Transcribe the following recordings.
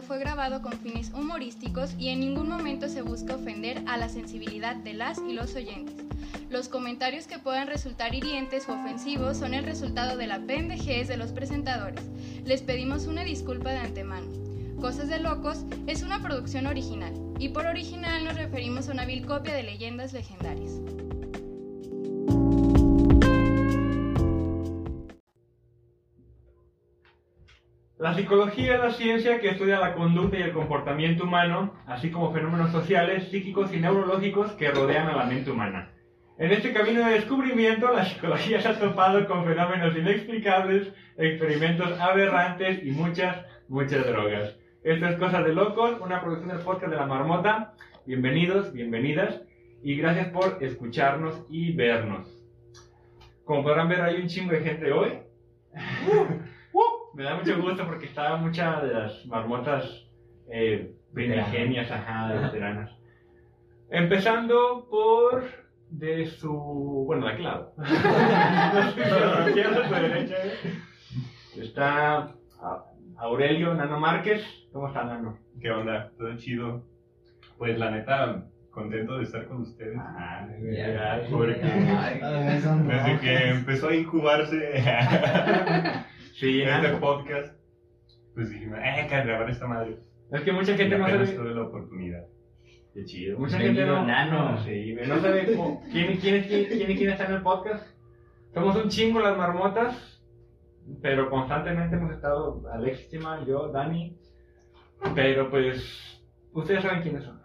fue grabado con fines humorísticos y en ningún momento se busca ofender a la sensibilidad de las y los oyentes. Los comentarios que puedan resultar hirientes o ofensivos son el resultado de la pendejez de los presentadores. Les pedimos una disculpa de antemano. Cosas de Locos es una producción original, y por original nos referimos a una vil copia de leyendas legendarias. La psicología es la ciencia que estudia la conducta y el comportamiento humano, así como fenómenos sociales, psíquicos y neurológicos que rodean a la mente humana. En este camino de descubrimiento, la psicología se ha topado con fenómenos inexplicables, experimentos aberrantes y muchas, muchas drogas. Esto es Cosas de Locos, una producción del podcast de la Marmota. Bienvenidos, bienvenidas y gracias por escucharnos y vernos. Como podrán ver, hay un chingo de gente hoy. Me da mucho gusto porque estaban muchas de las marmotas eh, primigenias, ajá, veteranas. Empezando por de su. Bueno, de aquel lado. de izquierda derecha. Está Aurelio Nano Márquez. ¿Cómo está, Nano? ¿Qué onda? Todo chido. Pues la neta, contento de estar con ustedes. Ah, Porque desde que empezó a incubarse Sí, este Nano. podcast, pues dijimos, eh, que grabar esta madre. Es que mucha Y gente no sabe. tuve la oportunidad. Qué chido. Mucha gente no, Nano. Sí, no sabe quién, quién, quién, quién quién está en el podcast. Somos un chingo las marmotas, pero constantemente hemos estado Alexis Chima, yo, Dani. Pero pues, ustedes saben quiénes son.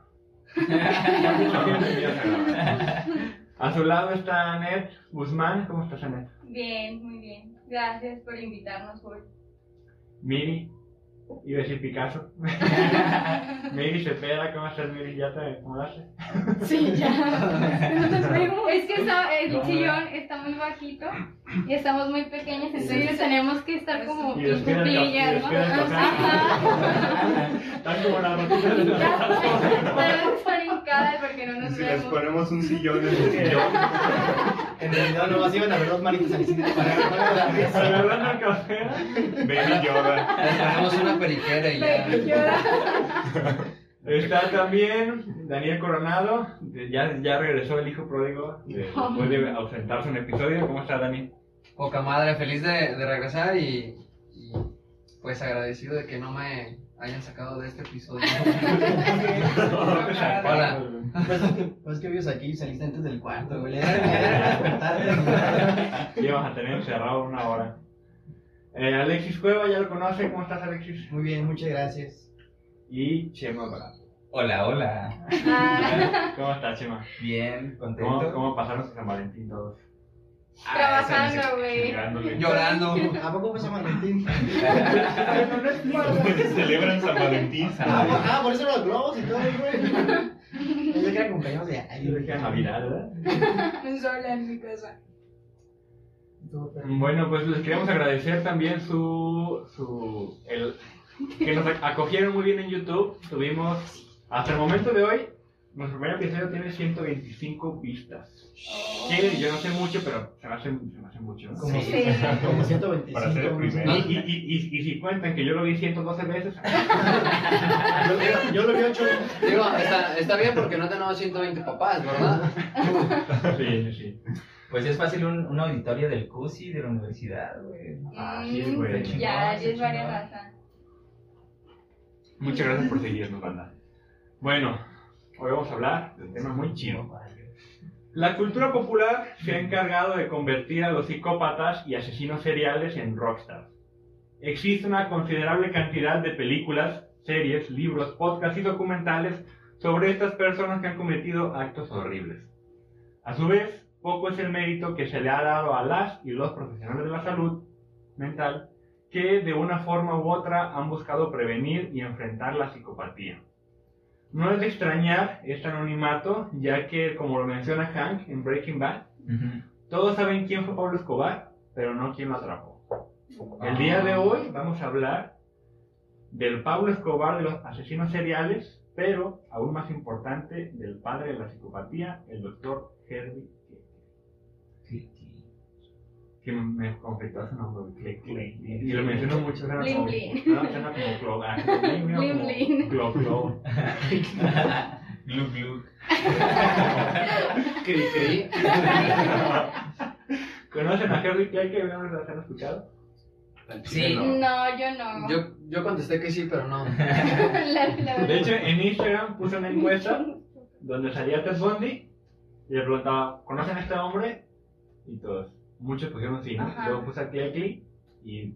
A su lado está Anet Guzmán. ¿Cómo estás, Anet? Bien, muy bien. Gracias por invitarnos hoy. Miri. Iba a decir Picasso. Miri Cepeda, ¿cómo estás, Miri? ¿Ya te acomodaste? Sí, ya. Es que está- el No, sillón está muy bajito y estamos muy pequeños, entonces tenemos que estar como el cuclillas, ¿no? Están como las ratitas de Tenemos porque no nos Si les vemos. ponemos un sillón en el sillón, En realidad nomás iban a ver dos manitos al cine para la mesa. Agarrando el café. Baby Yoda. Les ponemos una periquera y ya. Está también Daniel Coronado. Ya, ya regresó el hijo pródigo de- después de ausentarse un episodio. ¿Cómo está Dani? Poca madre, feliz de, de regresar y, y, pues agradecido de que no me hayan sacado de este episodio. Hola. Pues, pues que vives aquí y saliste antes del cuarto, güey. Llevas a tener encerrado una hora. Eh, Alexis Cueva, ya lo conoce. ¿Cómo estás, Alexis? Muy bien, muchas gracias. Y Chema Barato. Hola, hola. ¿Cómo estás, Chema? Bien, ¿Cómo, contento. cómo pasaron su San Valentín todos? Trabajando, güey. Llorando. ¿A poco fue San Valentín? Celebran San Valentín. Ah, por- ah, por eso los globos y todo, güey. Pensé que era cumpleaños de Yo año. Navidad, ¿verdad? Sola en mi casa. Bueno, pues les queremos agradecer también su, su el, que nos ac- acogieron muy bien en YouTube. Tuvimos, hasta el momento de hoy, nuestro primer episodio tiene 125 vistas. Que yo no sé mucho, pero se me hace, se me hace mucho. ¿no? Como, Sí. como 125. Para ser el primero. Y, y, y, y, y si cuentan que yo lo vi 112 veces, Yo, yo lo vi ocho. Digo, está, está bien porque no tenemos 120 papás, ¿verdad? sí, sí, sí. Pues es fácil un, un auditorio del CUSI de la universidad, güey. Así es, güey. Ya, ya es varias razas. Muchas gracias por seguirnos, banda. Bueno, hoy vamos a hablar de un tema muy chido. La cultura popular se ha encargado de convertir a los psicópatas y asesinos seriales en rockstars. Existe una considerable cantidad de películas, series, libros, podcasts y documentales sobre estas personas que han cometido actos horribles. A su vez, poco es el mérito que se le ha dado a las y los profesionales de la salud mental que de una forma u otra han buscado prevenir y enfrentar la psicopatía. No es de extrañar este anonimato, ya que, como lo menciona Hank en Breaking Bad, Ujú. todos saben quién fue Pablo Escobar, pero no quién lo atrapó. El día de hoy vamos a hablar del Pablo Escobar de los asesinos seriales, pero aún más importante, del padre de la psicopatía, el doctor Herbie. Que me conflictó su nombre, Click Click. Y, y lo menciono mucho, Blin, como, suena como Clo- ah, como. Clo- Clo. Glug, glug. Cri, cri. ¿Conocen a Harry Clay que habíamos han escuchado? Sí. No, yo no. Yo, yo contesté que sí, pero no. La- la verdad. De hecho, en Instagram puse una encuesta donde salía Ted Bundy y le preguntaba, ¿conocen a este hombre? Y todos, muchos pusieron sí, ¿no? Ajá. Luego puse Clay y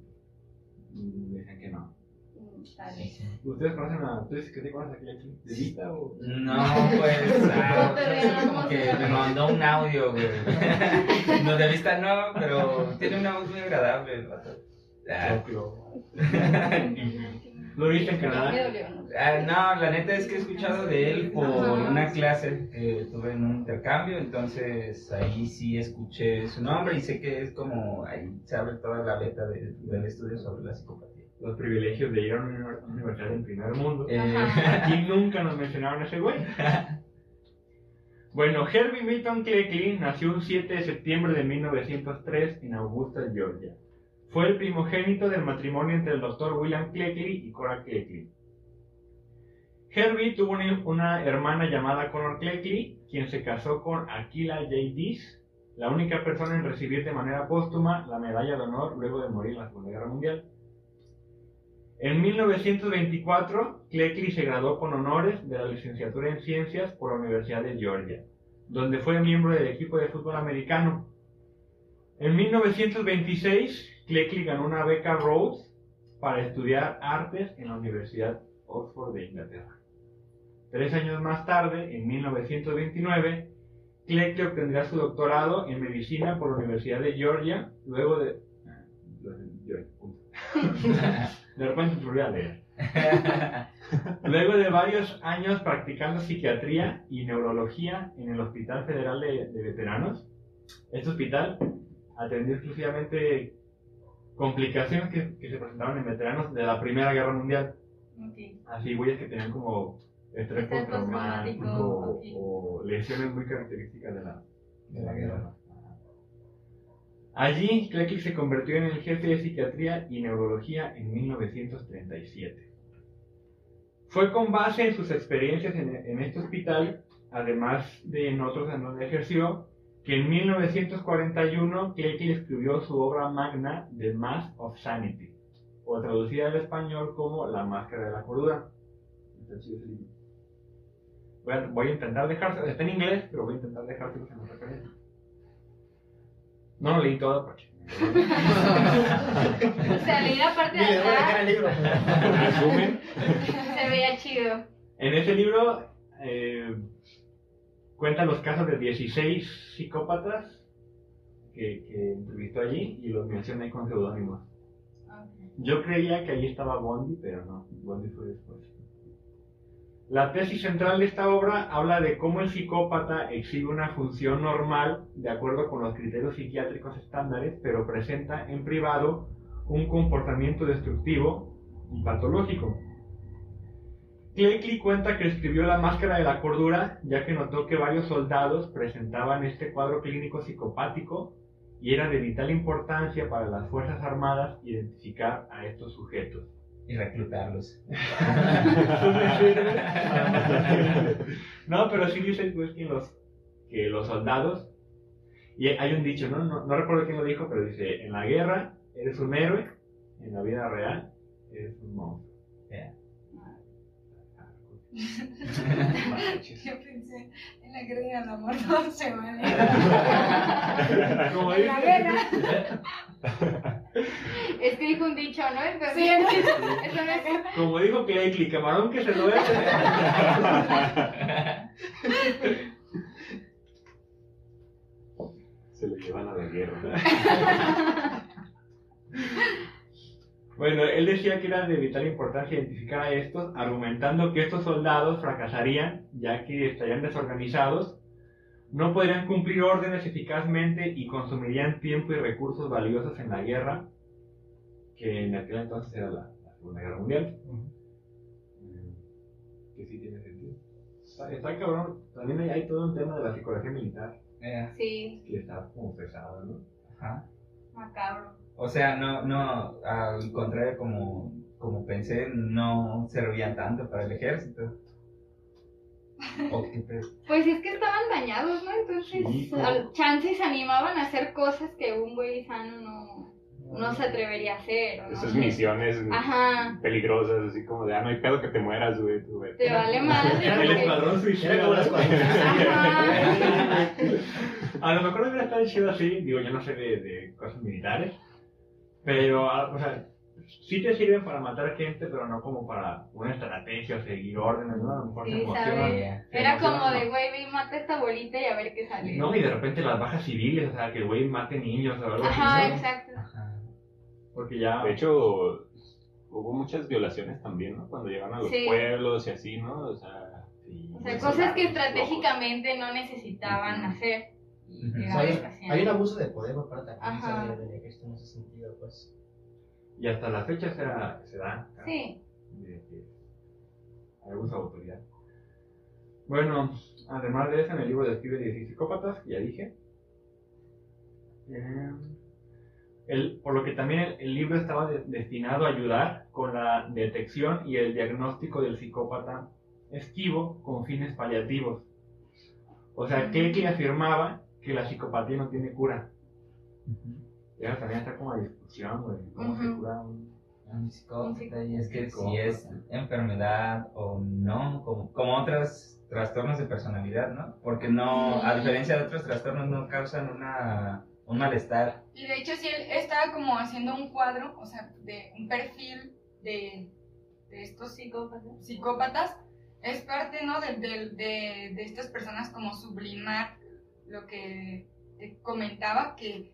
mm, decían que no. Vez. ¿Ustedes conocen a, tú dices que sí conoces a Clay? ¿De vista o...? No, pues. ah, te como ¿cómo que me mandó un audio, güey. No, de vista no, pero tiene una voz muy agradable el vato. Ah, ¿Lo viste en Me Canadá? Ah, no, la neta es que he escuchado de él por Ajá. una clase que tuve en un intercambio, entonces ahí sí escuché su nombre y sé que es como, ahí se abre toda la beta de- del estudio sobre la psicopatía. Los privilegios de ir a una uni- universidad en primer mundo. Eh. Aquí nunca nos mencionaron a ese güey. Bueno, Herbie Milton Cleckley nació un 7 de septiembre de 1903 en Augusta, Georgia. Fue el primogénito del matrimonio entre el doctor William Cleckley y Cora Cleckley. Herbie tuvo una, hermana llamada Connor Cleckley, quien se casó con Aquila J. Dees, la única persona en recibir de manera póstuma la medalla de honor luego de morir en la Segunda Guerra Mundial. En 1924, Cleckley se graduó con honores de la licenciatura en Ciencias por la Universidad de Georgia, donde fue miembro del equipo de fútbol americano. En 1926, Cleckley ganó una beca Rhodes para estudiar artes en la Universidad Oxford de Inglaterra. Tres años más tarde, en 1929, Cleckley obtendrá su doctorado en medicina por la Universidad de Georgia, luego de... Georgia, punto. De repente me olvidé leer. Luego de varios años practicando psiquiatría y neurología en el Hospital Federal de, de Veteranos, este hospital atendió exclusivamente complicaciones que, que se presentaban en veteranos de la Primera Guerra Mundial. Así, güeyes que tenían como estrés postraumático o lesiones muy características de la, de la guerra. Allí, Cleckley se convirtió en el jefe de psiquiatría y neurología en 1937. Fue con base en sus experiencias en, en este hospital, además de en otros en donde ejerció, que en 1941 Cleckley escribió su obra magna The Mask of Sanity, o traducida al español como La Máscara de la Cordura. Está chido ese libro. Voy a, voy a intentar dejárselo, está en inglés, pero voy a intentar dejárselo en otra referencia. No lo leí todo porque... O sea, leí la parte de atrás, el libro. Resumen. se veía chido. En ese libro eh, cuenta los casos de 16 psicópatas que, que entrevistó allí y los menciona ahí con seudónimos. Yo creía que allí estaba Bondi, pero no, Bondi fue después. La tesis central de esta obra habla de cómo el psicópata exhibe una función normal de acuerdo con los criterios psiquiátricos estándares, pero presenta en privado un comportamiento destructivo y patológico. Cleckley cuenta que escribió La Máscara de la Cordura ya que notó que varios soldados presentaban este cuadro clínico psicopático y era de vital importancia para las Fuerzas Armadas identificar a estos sujetos. Y reclutarlos. no, pero sí dice pues, que, los, que los soldados, y hay un dicho, ¿no? ¿no? No recuerdo quién lo dijo, pero dice, en la guerra eres un héroe, en la vida real eres un monstruo. Yeah. Yo pensé en la el amor no se vale. Como dice-. Es que dijo un dicho, ¿no? Pero Sí, eso no es. Como dijo Cleckley, camarón que se duerme. Se lo llevan a la guerra. Bueno, él decía que era de vital importancia identificar a estos, argumentando que estos soldados fracasarían, ya que estarían desorganizados, no podrían cumplir órdenes eficazmente y consumirían tiempo y recursos valiosos en la guerra, que en aquel entonces era la, la Segunda Guerra Mundial. Mm, Que sí tiene sentido. Está, está cabrón. También hay, hay todo un tema de la psicología militar, Yeah. Sí. que está como pesado, ¿no? Ajá. Macabro. O sea, no, no, al contrario, como, como pensé, no servían tanto para el ejército. ¿O qué pedo? Pues es que estaban dañados, ¿no? Entonces, Sí, como- al chance se animaban a hacer cosas que un güey sano no, no se atrevería a hacer. no Esas misiones Ajá. peligrosas, así como de, ah, no hay pedo que te mueras, güey. tú, güey. Te vale más. El escuadrón Era suicida. como las Ajá. A lo mejor hubiera estado chido así, digo, yo no sé de, de cosas militares, pero, ah, o sea, sí te sirven para matar gente, pero no como para una estrategia o seguir órdenes, ¿no? A lo mejor Sí, se emocionan. Era emocionan, como ¿no? de, güey, ve y mata a esta bolita y a ver qué sale. No, y de repente las bajas civiles, o sea, que el güey mate niños o algo Ajá, exacto. Ajá. Porque ya... De hecho, hubo muchas violaciones también, ¿no? Cuando llegaban a los Sí. pueblos y así, ¿no? O sea, sí, O sea, cosas que estratégicamente no necesitaban hacer. Y. O sea, hay, un abuso de poder por parte también del ejército en ese sentido, pues. Y hasta la fecha se, da- se da. Sí. de que hay abuso de autoridad. Bueno, además de eso, en el libro describe 16 psicópatas, que ya dije. Eh, el- por lo que también el, el libro estaba de- destinado a ayudar con la detección y el diagnóstico del psicópata esquivo con fines paliativos. O sea, Cleckley afirmaba que la psicopatía no tiene cura. Y ahora también está como la discusión, güey, cómo se Ujú. cura un Un psicópata, y es que si es enfermedad o no, como, como otros trastornos de personalidad, ¿no? Porque no, a diferencia de otros trastornos, no causan una, un malestar. Y de hecho, sí, él estaba como haciendo un cuadro, o sea, de un perfil de, de estos psicópatas. psicópatas. Es parte, ¿no? De, de, de, de estas personas como sublimar lo que te comentaba, que,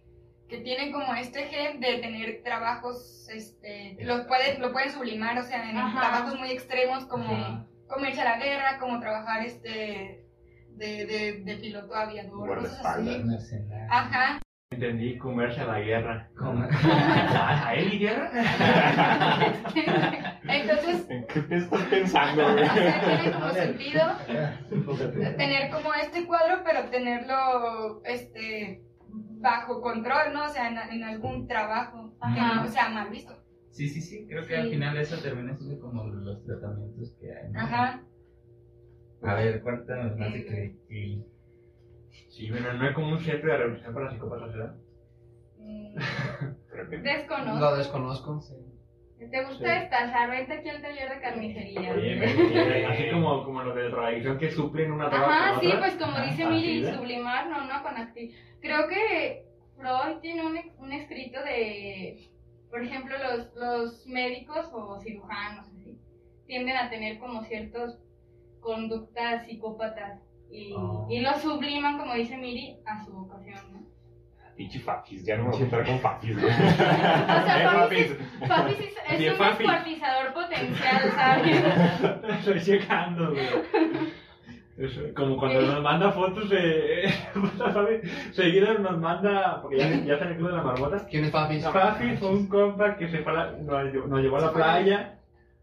que tienen como este gen de tener trabajos, este, los pueden, lo pueden sublimar, o sea, en Ajá. trabajos muy extremos como Ajá. como irse a la guerra, como trabajar este de, de, de piloto aviador, cosas así. Ajá. Entendí, comerse a la guerra. ¿A él y guerra? Entonces, ¿En qué te estás pensando, o güey? sea, tiene como sentido tener como este cuadro, pero tenerlo este bajo control, ¿no? O sea, en, en algún trabajo que Ajá. no sea mal visto. Sí, sí, sí, creo que Sí. al final eso termina siendo como los tratamientos que hay. ¿no? Ajá. A ver, cuéntanos más de Cleckley. Sí, bueno, no hay como un centro de rehabilitación para psicópatas, ¿verdad? Mm, Desconozco. Lo desconozco. ¿Te gusta destazar? Vente aquí al taller de carnicería. Oye, así como, como los de drogadicción que suplen una droga Ajá, con sí, otra. pues como dice así, Miri, sublimar, no, no, con acti- Creo que Freud tiene un, un escrito de, por ejemplo, los, los médicos o cirujanos, así, tienden a tener como ciertas conductas psicópatas y, Oh. y lo subliman, como dice Miri, a su vocación, ¿no? pinche fafis, ya no me voy a juntar con fafis, güey. O sea, Eh, Fafis fafis. es, Fafis es, un Fafis. descuartizador potencial, ¿sabes? Estoy checando, güey. Eso, como cuando nos manda fotos de. ¿sabes? Seguido nos manda. Porque ya, ya está en el club de la marmota. ¿Quién es Fafi? Fafi fue un compa que se fue a la- nos llevó a la playa.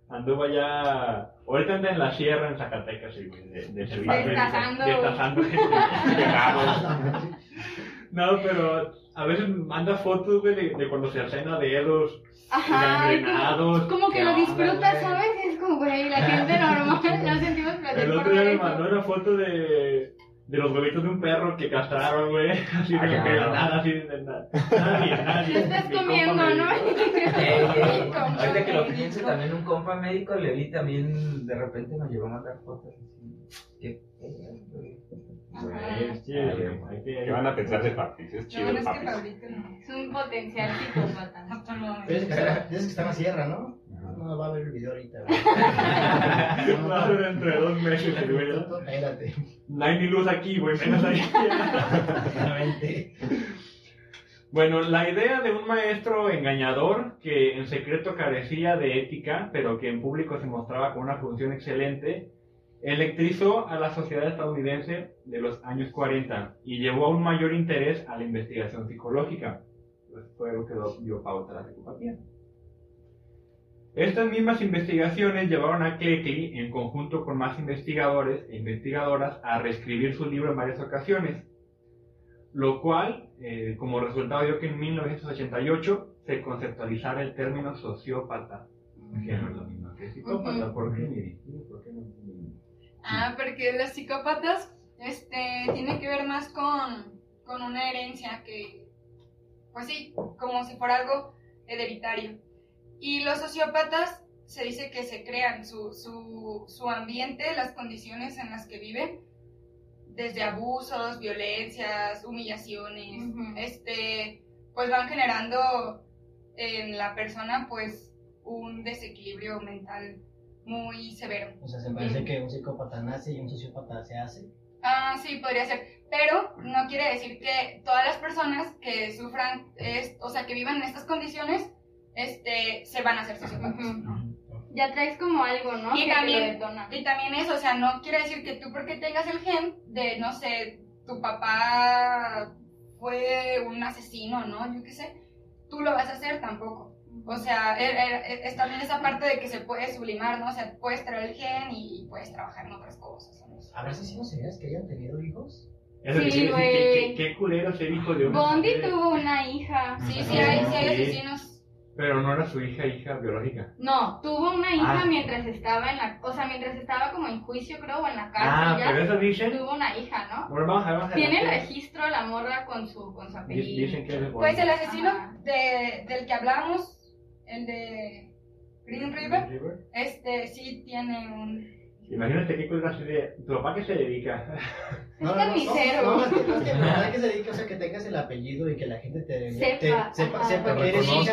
Anduvo allá. Ahorita anda en la sierra en Zacatecas, güey. De, de Destazando. Destazando. Quemados. No, pero a veces manda fotos, güey, de, de cuando se hacena dedos Ajá, y como- que ¿Qué lo onda, disfruta, güey? ¿sabes? Es como, güey, la gente normal, no sentimos placer El otro día me mandó una foto de, de los huevitos de un perro que castraron, güey. Así Ah, de qué que nada, así de nada. Nadie, nadie. Te estás Mi comiendo, ¿no? ahorita que lo pienso, también un compa médico le vi también, de repente nos llevó a mandar fotos así. ¿Qué pedo, güey? Güey, sí, hay que- ¿Qué van a pensar de fafis? Es chido bueno el es que. Fabricio no. Es un potencial psicópata. No. Tienes que, estar en la sierra, ¿no? No va a ver el video ahorita. Va a ser dentro de dos meses, el güey. ¿no? Espérate. No hay ni luz aquí, güey, menos ahí. Exactamente. Bueno, la idea de un maestro engañador que en secreto carecía de ética, pero que en público se mostraba con una función excelente, electrizó a la sociedad estadounidense de los años 40 y llevó a un mayor interés a la investigación psicológica. Pues fue lo que dio pauta a la psicopatía. Estas mismas investigaciones llevaron a Cleckley, en conjunto con más investigadores e investigadoras, a reescribir su libro en varias ocasiones, lo cual eh, como resultado dio que en 1988 se conceptualizara el término sociópata, que no es lo mismo que psicópata. Ujú. Ah, porque los psicópatas este, tiene que ver más con, con una herencia que, pues sí, como si fuera algo hereditario. Y los sociópatas se dice que se crean su, su, su ambiente, las condiciones en las que viven, desde abusos, violencias, humillaciones, este, pues van generando en la persona pues un desequilibrio mental muy severo. O sea, se parece que un psicópata nace y un sociópata se hace. Ah, sí, podría ser. Pero no quiere decir que todas las personas que sufran, es- o sea, que vivan en estas condiciones, este, se van a hacer sociópatas. Ujú. Ya traes como algo, ¿no? Y que también-. Y también eso, o sea, no quiere decir que tú porque tengas el gen de, no sé, tu papá fue un asesino, ¿no? Yo qué sé, tú lo vas a hacer tampoco. O sea, er- er- es también esa parte de que se puede sublimar, ¿no? O sea, puedes traer el gen y puedes trabajar en otras cosas. ¿no? ¿Habrá asesinos seriales que hayan tenido hijos? Eso Sí, güey. qué culero ser hijo de una Bondi mujer. tuvo una hija. Sí, sí hay, sí hay asesinos. Pero no era su hija, hija biológica. No, tuvo una hija Ah. mientras estaba en la, o sea, mientras estaba como en juicio, creo, o en la Ah, cárcel ya. pero eso dicen. Tuvo una hija, ¿no? Bueno, vamos a ver, vamos a. Tiene el registro la morra con su, con su apellido. Dicen que es de. Pues el asesino de, del que hablamos, el de Green River, River. este sí tiene un... Imagínate qué así de. ¿Tu papá qué se dedica? Es carnicero. No, no, es que, no, es que, no, es que se dedique, o sea, que tengas el apellido y que la gente te Sepa, te- sepa, sepa que eres por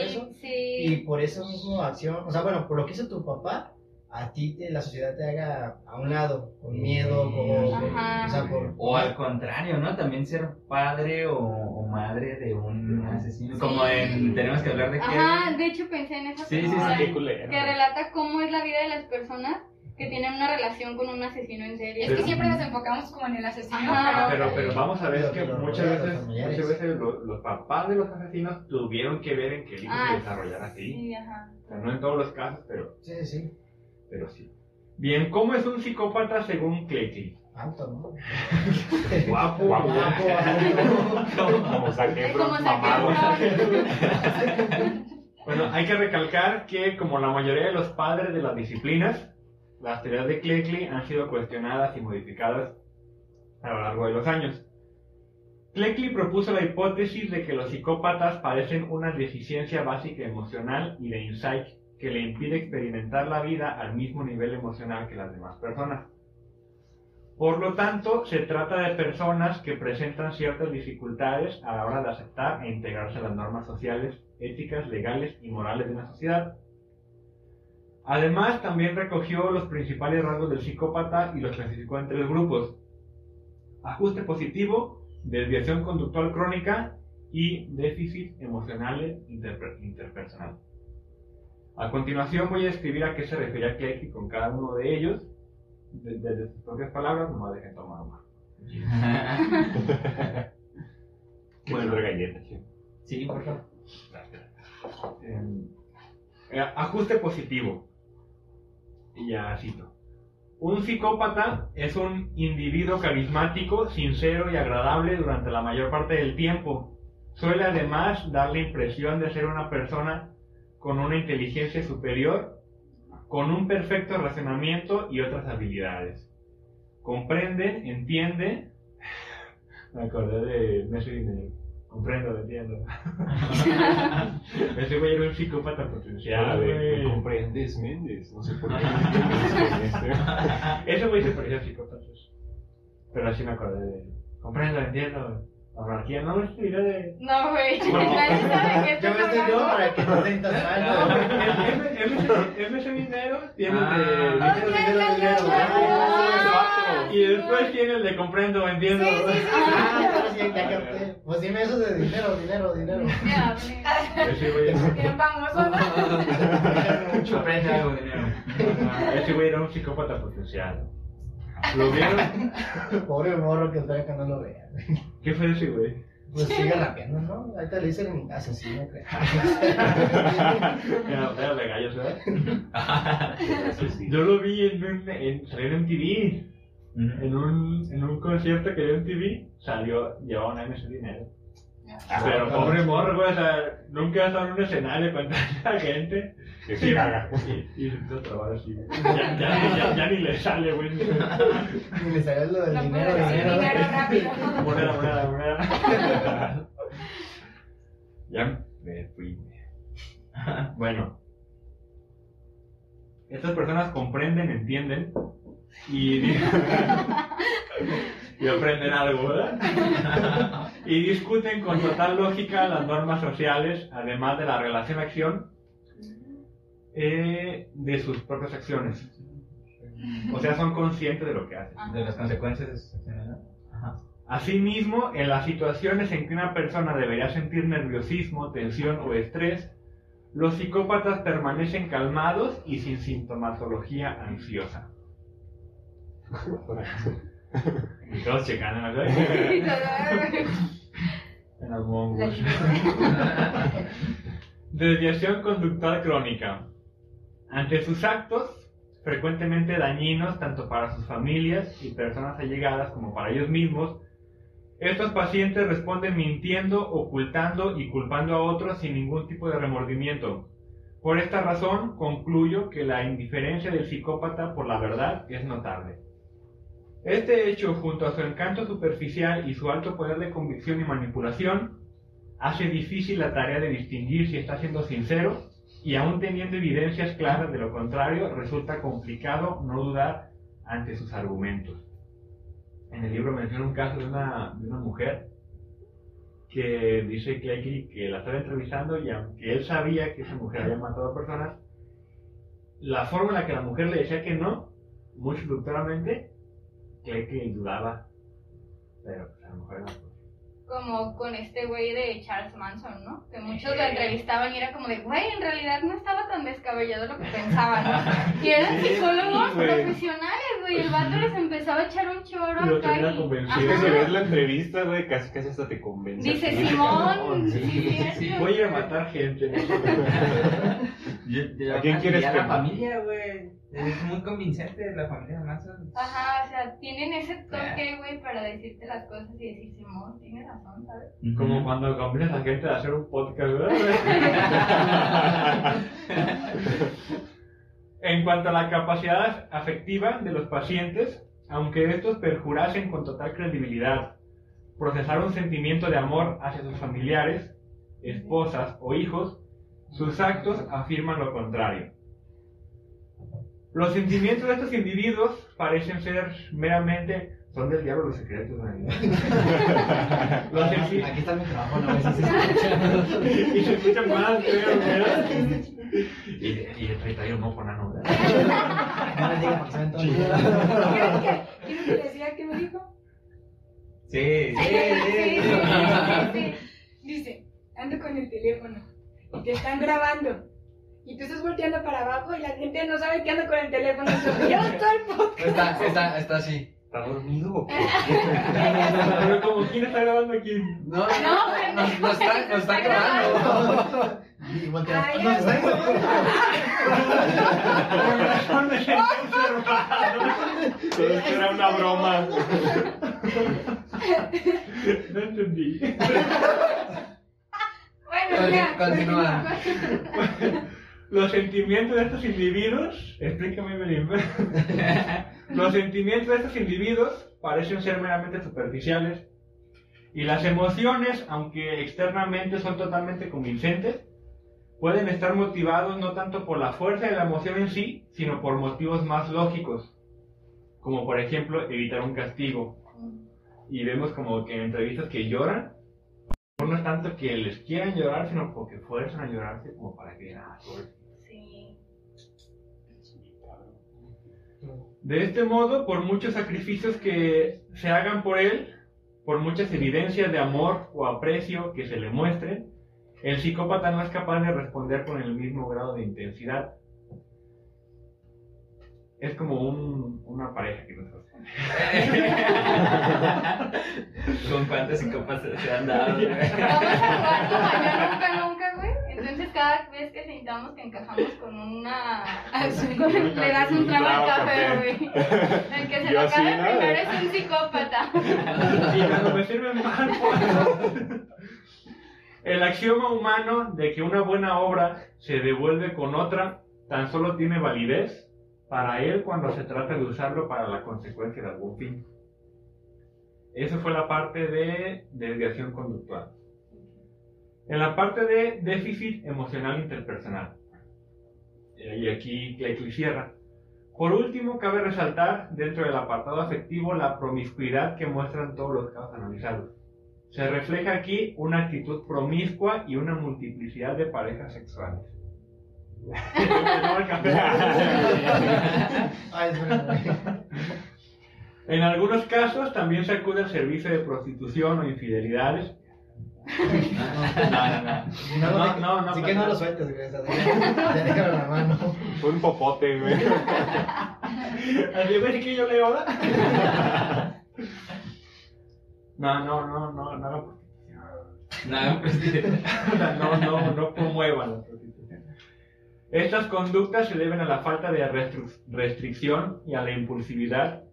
eso. Sí. Y por eso mismo acción, o sea, bueno, por lo que hizo tu papá, a ti te, la sociedad te haga a un lado, con miedo, con, o sea, por... O al contrario, ¿no? También ser padre o, o madre de un asesino. Como en Tenemos que hablar de Ajá, de hecho pensé en esa Sí, sí, película sí, culero. que relata cómo es la vida de las personas que tienen una relación con un asesino en serie. Es que siempre nos enfocamos como en el asesino, Ajá. Pero, pero vamos a ver que que muchas veces, muchas veces los, los papás de los asesinos tuvieron que ver en que el hijo Ah, se desarrollara así. Sí, ajá. O sea, no en todos los casos, pero, Sí, sí, sí, pero sí. Bien, ¿cómo es un psicópata según Cleckley? Alto, ¿no? Guapo, Guapo, alto. Como saqué, Es como mamado. sacar Bueno, hay que recalcar que como la mayoría de los padres de las disciplinas, las teorías de Cleckley han sido cuestionadas y modificadas a lo largo de los años. Cleckley propuso la hipótesis de que los psicópatas padecen una deficiencia básica emocional y de insight que le impide experimentar la vida al mismo nivel emocional que las demás personas. Por lo tanto, se trata de personas que presentan ciertas dificultades a la hora de aceptar e integrarse a las normas sociales, éticas, legales y morales de una sociedad. Además, también recogió los principales rasgos del psicópata y los clasificó en tres grupos. Ajuste positivo, desviación conductual crónica y déficit emocional interper- interpersonal. A continuación voy a describir a qué se refería Cleckley con cada uno de ellos, de- desde sus propias palabras, no me dejen tomar agua. Bueno, de galletas, sí. Sí, por favor. Eh, eh, ajuste positivo. Y ya cito. Un psicópata es un individuo carismático, sincero y agradable durante la mayor parte del tiempo. Suele además dar la impresión de ser una persona con una inteligencia superior, con un perfecto razonamiento y otras habilidades. Comprende, entiende. Me acordé de Messi Dinero. Comprendo, entiendo. Ese güey era un psicópata potencial. ¿me comprendes, Méndez? No sé por qué. Ese güey se parecía a psicópatas. Pero así me acordé de. Comprendo, entiendo. La monarquía no es idea de. No, güey. Nadie sabe qué Yo me estoy yo para que no te sientas mal. MS dinero tiene el Ah. de. Y después tiene el de comprendo, entiendo. Ah, pero sí, ya capté. Pues dime eso de dinero, dinero, dinero. Ya, Bien famoso, ¿no? Mucho aprende algo de dinero. Ese güey era un psicópata potencial. ¿Lo vieron? Pobre morro que espera que no lo vea. ¿Qué fue ese güey? Pues sigue rapeando, ¿no? Ahorita le dicen asesino, creo. Era, de gallos, ¿verdad? Yo lo vi en un, en, salió en MTV. En un, en un concierto que dio en TV, salió, llevaba una MS dinero. Pero pobre morro, güey, o sea, nunca ha estado en un escenario con tanta gente. Que se caga. Y, y se trabaja así. Ya, ya, ya, ya ni le sale, güey. Ni le salió lo del No dinero, dinero. dinero rápido. Moneda, moneda, moneda. Ya me fui. Bueno. Estas personas comprenden, entienden y, y aprenden algo, ¿verdad? Y discuten con total lógica las normas sociales, además de la relación-acción eh, de sus propias acciones. O sea, son conscientes de lo que hacen. De las consecuencias de sus acciones, ¿no? Ajá. Asimismo, en las situaciones en que una persona debería sentir nerviosismo, tensión o estrés, los psicópatas permanecen calmados y sin sintomatología ansiosa. Y todos checando. Desviación conductual crónica. Ante sus actos, frecuentemente dañinos tanto para sus familias y personas allegadas como para ellos mismos, estos pacientes responden mintiendo, ocultando y culpando a otros sin ningún tipo de remordimiento. Por esta razón, concluyo que la indiferencia del psicópata por la verdad es notable. Este hecho, junto a su encanto superficial y su alto poder de convicción y manipulación, hace difícil la tarea de distinguir si está siendo sincero y aún teniendo evidencias claras de lo contrario, resulta complicado no dudar ante sus argumentos. En el libro menciona un caso de una, de una mujer que dice Clegg que la estaba entrevistando y aunque él sabía que esa mujer había matado a personas, la forma en la que la mujer le decía que no, muy seductoramente, Clegg dudaba. Pero pues, a lo mejor era Como con este güey de Charles Manson, ¿no? Que muchos lo entrevistaban y era como de, güey, en realidad no estaba tan descabellado lo que pensaba, ¿no? Y eran psicólogos profesionales, güey. El vato les empezaba a echar un choro Lo acá termina y... convenciendo. Es que si ves la entrevista, güey, casi casi hasta te convence. Dice Simón, Sí, sí. Voy a ir a matar gente. ¿A quién quieres diría la familia, güey. Es muy convincente la familia Manson. Ajá, o sea, tienen ese toque, güey, para decirte las cosas y decir, Simón, tienes razón, ¿sabes? Como cuando convences a gente a hacer un podcast, ¿verdad? en cuanto a la capacidad afectiva de los pacientes, aunque estos perjurasen con total credibilidad procesar un sentimiento de amor hacia sus familiares, esposas o hijos, sus actos afirman lo contrario. Los sentimientos de estos individuos parecen ser meramente... Son del diablo los secretos. Los senti- Aquí está el micrófono, a ver si se escucha. y se escucha más, creo, ¿verdad? Y, y el 31 no por nano, ¿verdad? No les digan porque se ven todos. ¿Quieren que, les diga qué me dijo? Sí, Sí, sí, sí, sí. Dice, ando con el teléfono y te están grabando. Y tú estás volteando para abajo y la gente no sabe que ando con el teléfono. Yo todo el podcast. Está, está, está así. ¿Está dormido o qué? Pero como, ¿quién está grabando aquí? No, no, nos, nos está, nos está grabando. Ay, No, está era una broma. No entendí. Bueno, ya. Continúa. Los sentimientos de estos individuos, explícame, Melín. Los sentimientos de estos individuos parecen ser meramente superficiales y las emociones, aunque externamente son totalmente convincentes, pueden estar motivados no tanto por la fuerza de la emoción en sí, sino por motivos más lógicos, como por ejemplo evitar un castigo. Y vemos como que en entrevistas que lloran, no es tanto que les quieran llorar, sino porque fuerzan a llorarse como para que, ah, pobrecito. Sí. De este modo, por muchos sacrificios que se hagan por él, por muchas evidencias de amor o aprecio que se le muestren, el psicópata no es capaz de responder con el mismo grado de intensidad. Es como un- una pareja que nos sostiene. ¿Con cuántas psicópatas se han dado? Vamos a jugar como yo nunca, nunca, güey. Entonces cada vez que sintamos que encajamos con una... con- le das un trago al café, güey. El que se lo acabe primero es un psicópata. Y cuando me sirven mal, pues. El axioma humano de que una buena obra se devuelve con otra tan solo tiene validez para él cuando se trata de usarlo para la consecuencia de algún fin. Eso fue la parte de desviación conductual. En la parte de déficit emocional interpersonal. Y aquí Clayton cierra. Por último, cabe resaltar dentro del apartado afectivo la promiscuidad que muestran todos los casos analizados. Se refleja aquí una actitud promiscua y una multiplicidad de parejas sexuales. En algunos casos también se acude al servicio de prostitución o infidelidades. No, no, no. No, no, no, Así no, que no no. lo sueltes, güey. Déjalo en la mano. Fue un popote, güey. Así güey, que yo leo ahora. No, no, no, no, no. Nada, pues, no, no, no promuevan la prostitución. Estas conductas se deben a la falta de restricción y a la impulsividad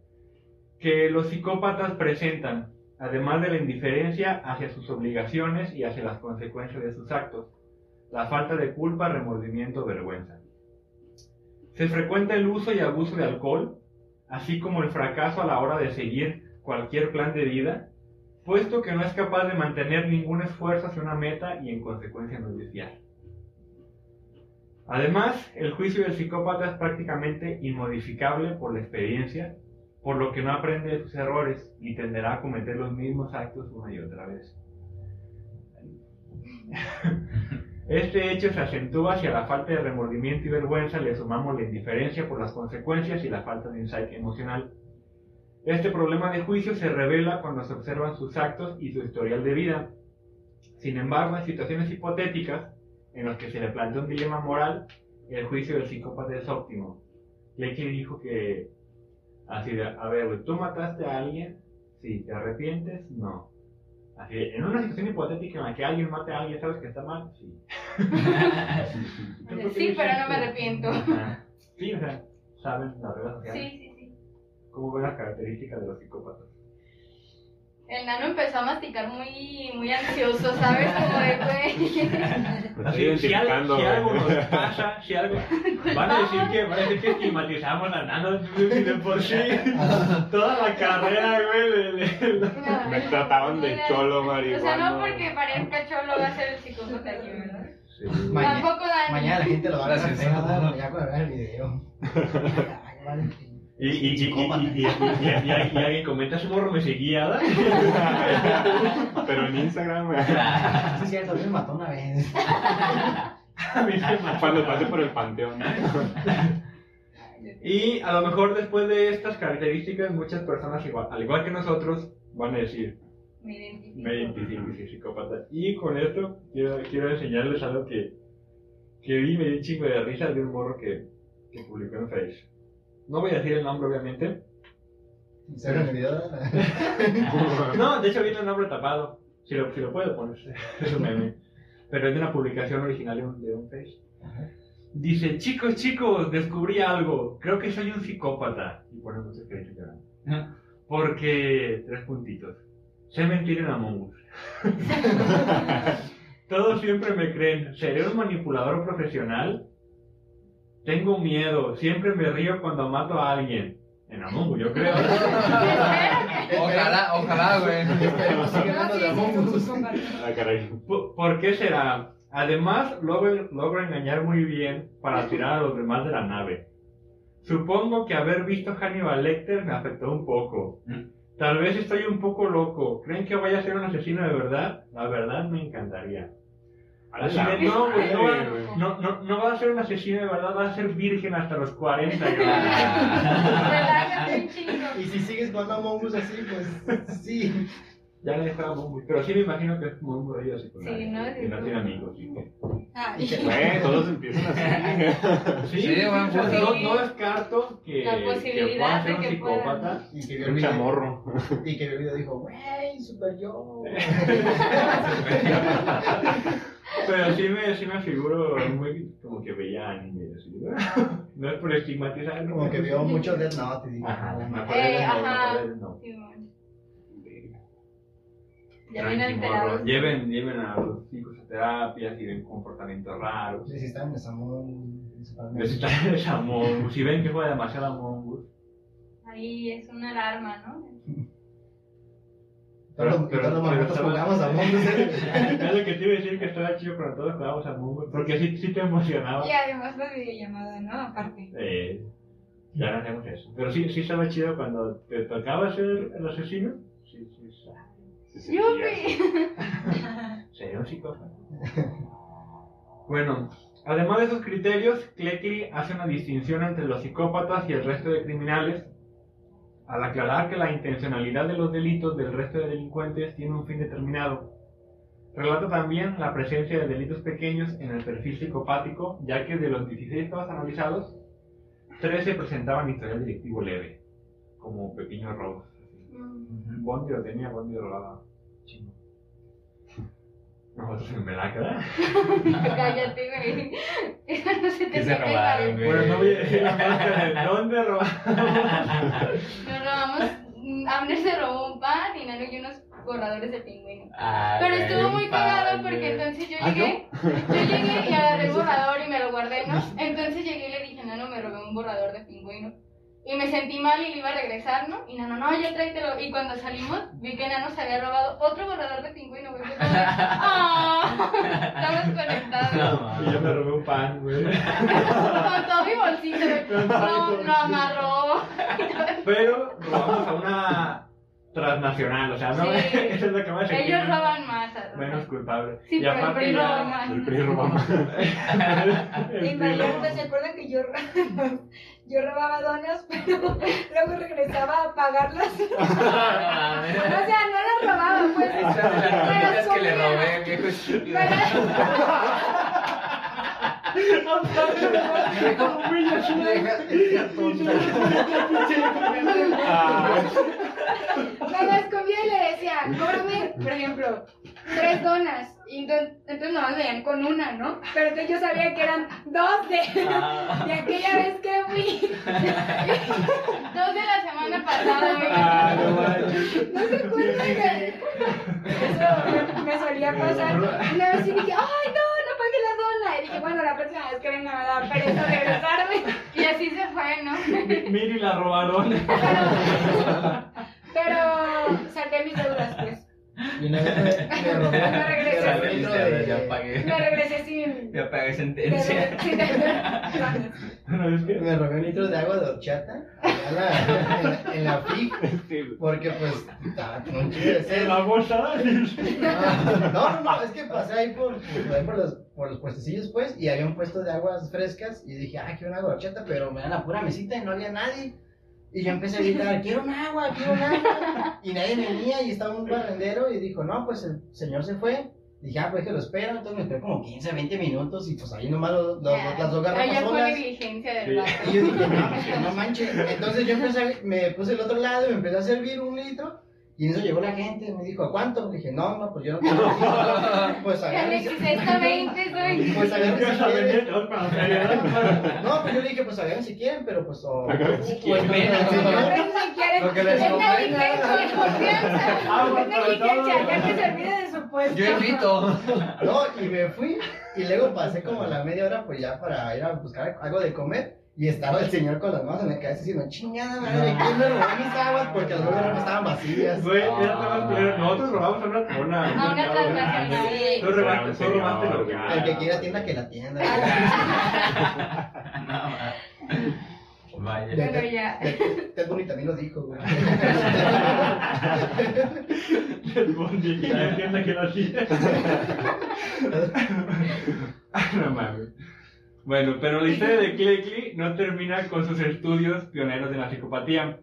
que los psicópatas presentan, además de la indiferencia hacia sus obligaciones y hacia las consecuencias de sus actos, la falta de culpa, remordimiento, vergüenza. Se frecuenta el uso y abuso de alcohol, así como el fracaso a la hora de seguir cualquier plan de vida, puesto que no es capaz de mantener ningún esfuerzo hacia una meta y en consecuencia no es desviar. Además, el juicio del psicópata es prácticamente inmodificable por la experiencia, por lo que no aprende de sus errores y tenderá a cometer los mismos actos una y otra vez. Este hecho se acentúa si a la falta de remordimiento y vergüenza le sumamos la indiferencia por las consecuencias y la falta de insight emocional. Este problema de juicio se revela cuando se observan sus actos y su historial de vida. Sin embargo, en situaciones hipotéticas en las que se le plantea un dilema moral, el juicio del psicópata es óptimo. Lecky dijo que, así de, a ver, ¿tú mataste a alguien? Sí, ¿te arrepientes? No. Así, de, en una situación hipotética en la que alguien mate a alguien, ¿sabes que está mal? Sí. Sí, pero no me arrepiento. Ajá. Sí, o sea, saben reglas sociales. Sí, sí, sí. ¿Cómo ven las características de los psicópatas? El nano empezó a masticar muy, muy ansioso, ¿sabes? Como de, güey. Así, si, algo, si nos pasa, si algo. Van a decir que, van a decir que estigmatizamos a Nano de de por sí. Toda la carrera, güey. de- de- Me trataban de cholo, O sea, marihuana. no porque parezca cholo va a ser el psicópata aquí, ¿verdad? Sí. Mañana, Tampoco Dani. mañana la gente lo va a feo, ya cuando vean el video. Y, y, y, y, y, y, y, y- y- y alguien comenta, ese morro me seguía. Pero en Instagram. Sí, es cierto, a mí me mató una vez. A mí Cuando pasé por el panteón. Y a lo mejor después de estas características, muchas personas, igual, al igual que nosotros, van a decir, Me identifico. me identifico, soy psicópata. Y con esto quiero, quiero enseñarles algo que, que vi, me dio un chingo de risa de un morro que, que publicó en Face. No voy a decir el nombre, obviamente. ¿Se? No, de hecho viene el nombre tapado. Si lo, si lo puedo poner, es un meme. Pero es de una publicación original de un, de un Face. Dice, chicos, chicos, descubrí algo. Creo que soy un psicópata. Y pone muchos créditos llorando. Porque, tres puntitos. Sé mentir en Among Us. Todos siempre me creen. ¿Seré un manipulador profesional? Tengo miedo. Siempre me río cuando mato a alguien. En Among Us, yo creo. Ojalá, ojalá, güey. Esperemos siga No, hablando sí, de sí, Among es un Us. psicópata. Ah, caray. ¿Por por qué será? Además, logro, logro engañar muy bien para tirar a los demás de la nave. Supongo que haber visto Hannibal Lecter me afectó un poco. Tal vez estoy un poco loco. ¿Creen que vaya a ser un asesino de verdad? La verdad me encantaría. Así de, no, güey, no, va- no, no, no va a ser un asesino de verdad, va a ser virgen hasta los 40. güey. Relájate. Y si sigues jugando Among Us así, pues sí. Ya le dejaba muy, pero sí me imagino que es muy un rollo así con Sí, ¿no? que no tiene amigos. que- Ay. Güey, todos empiezan así. Sí, Sí, no, no descarto que, La que posibilidad pueda ser de un que psicópata. Y que vio el Un chamorro. y que el video dijo, wey, super yo. Pero sí me, sí me figuro muy como que veía anime. Así, ¿no? no es por estigmatizar. Como que vio mucho Death Note y dijo, Ajá, "Ah, me no". acordé de ajá. no. Ya vienen. Lleven, lleven a los hijos a terapias y ven comportamientos raros. Sí, sí, están en Samón, principalmente. Necesitan esa Among Us. Si ven que juega demasiado Among Us. Ahí es una alarma, ¿no? Pero- pero- mamotos pero estaba- jugamos a Among Us. Es lo que te iba a decir que estaba chido cuando todos jugábamos a Among Us. Porque sí, sí te emocionaba. Y además la videollamada, ¿no? Aparte. Eh, ya no hacemos eso. Pero sí, sí estaba chido cuando te tocaba ser el asesino. Sí, sí, sí. Sí, ¡Yupi! Sería un psicópata. Bueno, además de esos criterios, Cleckley hace una distinción entre los psicópatas y el resto de criminales, al aclarar que la intencionalidad de los delitos del resto de delincuentes tiene un fin determinado. Relata también la presencia de delitos pequeños en el perfil psicopático, ya que de los 16 casos analizados, 13 presentaban historial delictivo leve, como pequeños robos. Mm. Bondi lo tenía, Bondi lo robaba. Chingo. Nosotros en Melaca, Cállate, güey. Eso no se te ¿Qué se robaron, güey? Bueno, no voy a decir la marca de dónde robamos. Nos robamos. mm, Abner se robó un pan y Nano y unos borradores de pingüino. Ah, Pero estuvo muy cagado porque entonces yo ¿Ah, llegué, yo llegué y agarré el borrador y me lo guardé, ¿no? Entonces llegué y le dije, Nano, me robé un borrador de pingüino. Y me sentí mal y le iba a regresar, ¿no? Y Nano, no, ya tráetelo. Y cuando salimos, vi que Nano se había robado otro borrador de pingüino, güey. ¡Ah! Estamos conectados. No, Y yo me robé un pan, güey. Con todo mi bolsito, güey. No, lo amarró. Pero robamos a una transnacional, o sea, no, Sí. eso es lo que más se Ellos roban más. ¿no? Menos culpable. Sí, y pero el aparte PRI ya- roba más. El PRI roba más. Vallarta, más. ¿se acuerdan que yo, yo robaba donas, pero luego regresaba a pagarlas? o sea, no las robaba, pues. Esa de las que le robé, viejo estúpido. Me las comía y le decía, cóbrame, por ejemplo, tres donas. Y entonces, entonces nomás me veían con una, ¿no? Pero entonces yo sabía que eran dos de, Ah. de aquella vez que fui. Dos de la semana pasada, güey. Ah, no. ¿No se acuerdan que eso me, me solía pasar? Una vez sí dije, ay, no, no pagué la dona. Y dije, bueno, la próxima vez que venga me da pereza regresarme. Y así se fue, ¿no? Mi- Miri la robaron. Pero saqué mis deudas. Y una vez me, me robé Me regresé. de- ya pagué. Me regresé sin... Ya pagué sentencia. sin donas. ¿No es que? Me robé un litro de agua de horchata allá en la, en, la- en la FIC, porque pues estaba chingo de sed. En la bolsa. No, no, no, es que pasé ahí por, por, ahí por los, por los puestecillos, pues, y había un puesto de aguas frescas, y dije, ah, quiero una agua de horchata, pero me dan la pura mesita y no había nadie. Y yo empecé a gritar, quiero un agua, quiero un agua. Y nadie venía, y estaba un barrendero, y dijo, no, pues el señor se fue. Dije, ah, pues que lo espero. Entonces me esperé como 15, 20 minutos, y pues ahí nomás los, los- las dos garrafas Allá fue solas. negligencia del Sí. Y yo dije, no, pues, no manches. Entonces yo empecé, a- me puse el otro lado y me empecé a servir un litro. Y eso llegó la gente, me dijo, ¿a cuánto? Le dije, no, no, pues yo no tengo. Pues agarre. Alexis, esta 20, esta 20. Pues agarre si quieren. No, pues yo le dije, pues agarren si quieren, pero pues. O, Agarren si quieren. el señor. Si quieren, Lo que les es convenga. Yo invito. No, y me fui. Y luego pasé como la media hora, pues ya para ir a buscar algo de comer. Y estaba el señor con las manos en la cabeza diciendo, chingada madre, ¿quién me robó mis aguas? Porque las dos estaban vacías. Güey, era todo culero. Nosotros robamos a una. A una, A una transnacional. Tú robaste, tú robaste lo que. El que quiera tienda que la tienda. No. Vaya. Pero ya. Ted Bunny también lo dijo, güey. El bondi, que ya entienda que lo hacía. No mames. Bueno, pero la historia de Cleckley no termina con sus estudios pioneros de la psicopatía,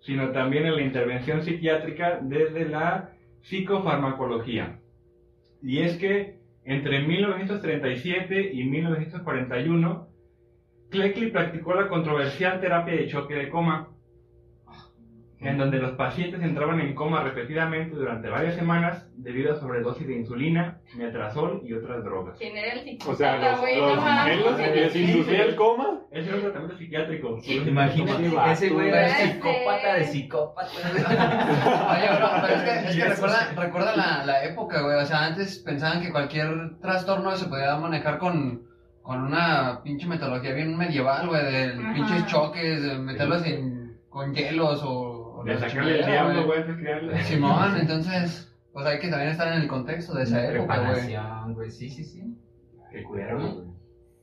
sino también en la intervención psiquiátrica desde la psicofarmacología. Y es que entre 1937 y 1941, Cleckley practicó la controversial terapia de choque de coma. En donde los pacientes entraban en coma repetidamente durante varias semanas debido a sobredosis de insulina, metrazol y otras drogas. ¿Quién era el O psicópata, sea, los, güey? los No mames. gemelos les inducía el coma. Ese era un tratamiento psiquiátrico. Imagínate, ese güey era psicópata de psicópata. Oye, bro, pero es que, es que recuerda, recuerda la, la época, güey. O sea, antes pensaban que cualquier trastorno se podía manejar con, con una pinche metodología bien medieval, güey, de pinches choques, de meterlos en, con hielos o... la sacarle el diablo, güey, antes que darle- Simón, entonces, pues hay que también estar en el contexto de esa época, güey. Sí, sí, sí. Qué culero, güey.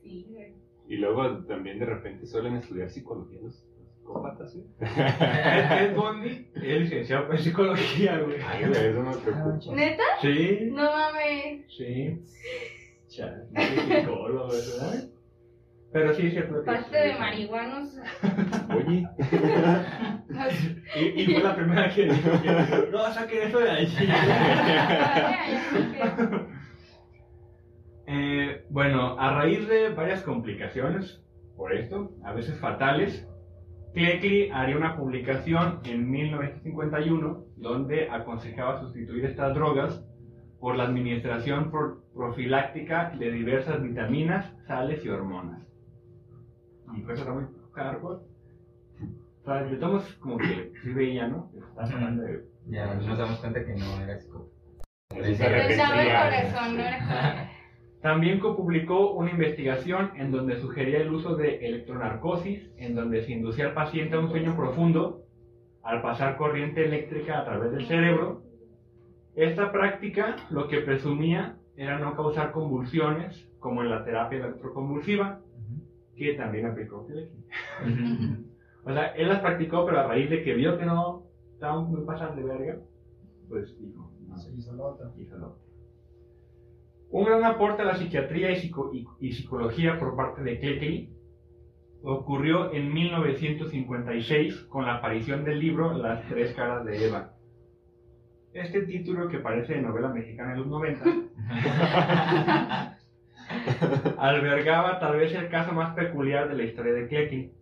Sí, güey. Y luego también de repente suelen estudiar psicología los los psicópatas, ¿sí? Ted Bundy es licenciado en psicología, güey. Ay, güey, eso me preocupa. ¿Neta? Sí, No mames. sí. Chale, psicólogo, ¿verdad? Pero sí es cierto que Parte de marihuanos. Oye, Y, y fue la primera que dijo que no, saquen eso de allí. Eh, bueno, a raíz de varias complicaciones por esto, a veces fatales, Cleckley haría una publicación en 1951 donde aconsejaba sustituir estas drogas por la administración pro- profiláctica de diversas vitaminas, sales y hormonas. Y pues está muy caro. O sea, como que sí veía, ¿no? Estás hablando de Ya nos damos cuenta que era no era También copublicó una investigación en donde sugería el uso de electronarcosis, en donde se inducía al paciente a un sueño profundo al pasar corriente eléctrica a través del cerebro. Esta práctica lo que presumía era no causar convulsiones, como en la terapia electroconvulsiva, que también aplicó Cleckley. O sea, él las practicó, pero a raíz de que vio que no estaban muy pasadas de verga, pues dijo, no, Se hizo la otra. hizo lo otro. Un gran aporte a la psiquiatría y, psico- y- y psicología por parte de Cleckley ocurrió en 1956 con la aparición del libro Las tres caras de Eva. Este título, que parece de novela mexicana de los 90, albergaba tal vez el caso más peculiar de la historia de Cleckley.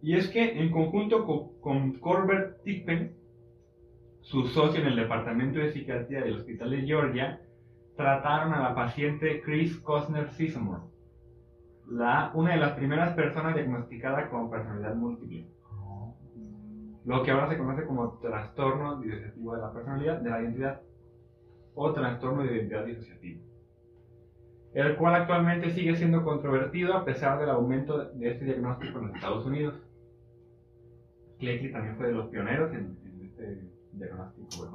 Y es que, en conjunto co- con, Corbett Tippen, su socio en el departamento de psiquiatría del Hospital de Georgia, trataron a la paciente Chris Cosner Sismore, una de las primeras personas diagnosticada con personalidad múltiple. Lo que ahora se conoce como trastorno disociativo de la personalidad, de la identidad, o trastorno de identidad disociativa el cual actualmente sigue siendo controvertido a pesar del aumento de este diagnóstico en los Estados Unidos. Cleckley también fue de los pioneros en, en este diagnóstico.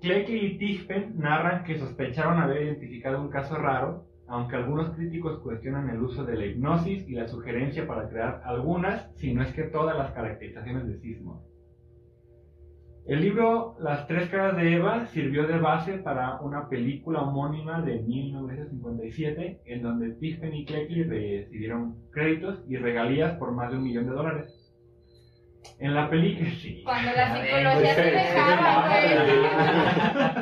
Cleckley y Tichpen narran que sospecharon haber identificado un caso raro, aunque algunos críticos cuestionan el uso de la hipnosis y la sugerencia para crear algunas, si no es que todas las caracterizaciones de Sismo. El libro Las tres caras de Eva sirvió de base para una película homónima de 1957 en donde Tichpen y Cleckley recibieron créditos y regalías por más de un millón de dólares. En la película, sí. Cuando la psicología se dejaba.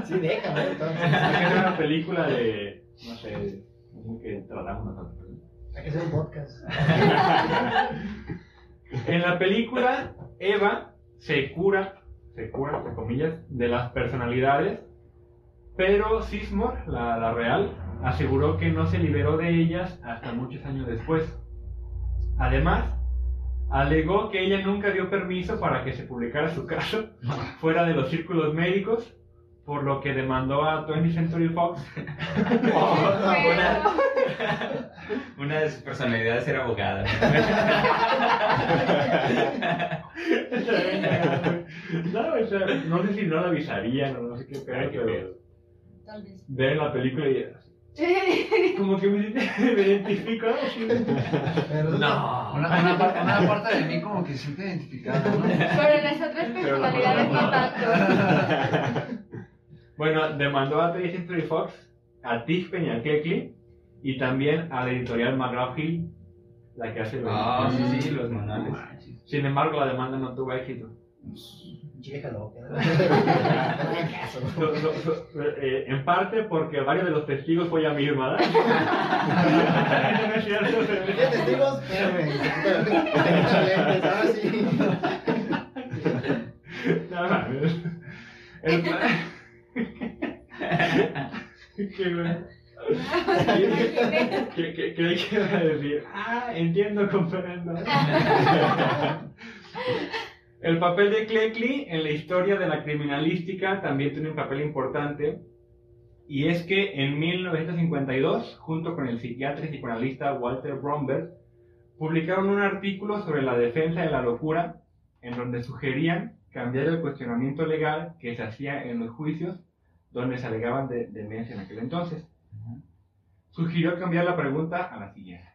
Sí, déjame entonces. Es una película de, no sé, que tratamos nosotros. Hay que hacer un podcast. En la película, Eva se cura, se cura, entre comillas, de las personalidades, pero Sismore, la, la real, aseguró que no se liberó de ellas hasta muchos años después. Además, alegó que ella nunca dio permiso para que se publicara su caso fuera de los círculos médicos, por lo que demandó a 20th Century Fox Una, una de sus personalidades era abogada. no, o sea, no sé si no la avisarían o no sé qué pedo, pero. Tal vez. ver la película y como que me, me identifico. Pero No. Una, una, par- una parte de mí como que se siente identificada, ¿no? Pero en las otras personalidades no tanto. Bueno, demandó a 20th Century Fox, a Tiffany y a Cleckley y también a la editorial McGraw-Hill, la que hace los... Ah, sí, sí, los manuales. Sin embargo, la demanda no tuvo éxito. No eh, en parte porque varios de los testigos fue ella misma, ¿verdad? no es cierto. ¿Qué testigos? Qué. ¿Qué, qué, qué le quiero decir? Ah, entiendo, comprendo. El papel de Cleckley en la historia de la criminalística también tiene un papel importante. Y es que en 1952, junto con el psiquiatra y psicoanalista Walter Bromberg, publicaron un artículo sobre la defensa de la locura, en donde sugerían cambiar el cuestionamiento legal que se hacía en los juicios donde se alegaban de demencia en aquel entonces sugirió cambiar la pregunta a la siguiente.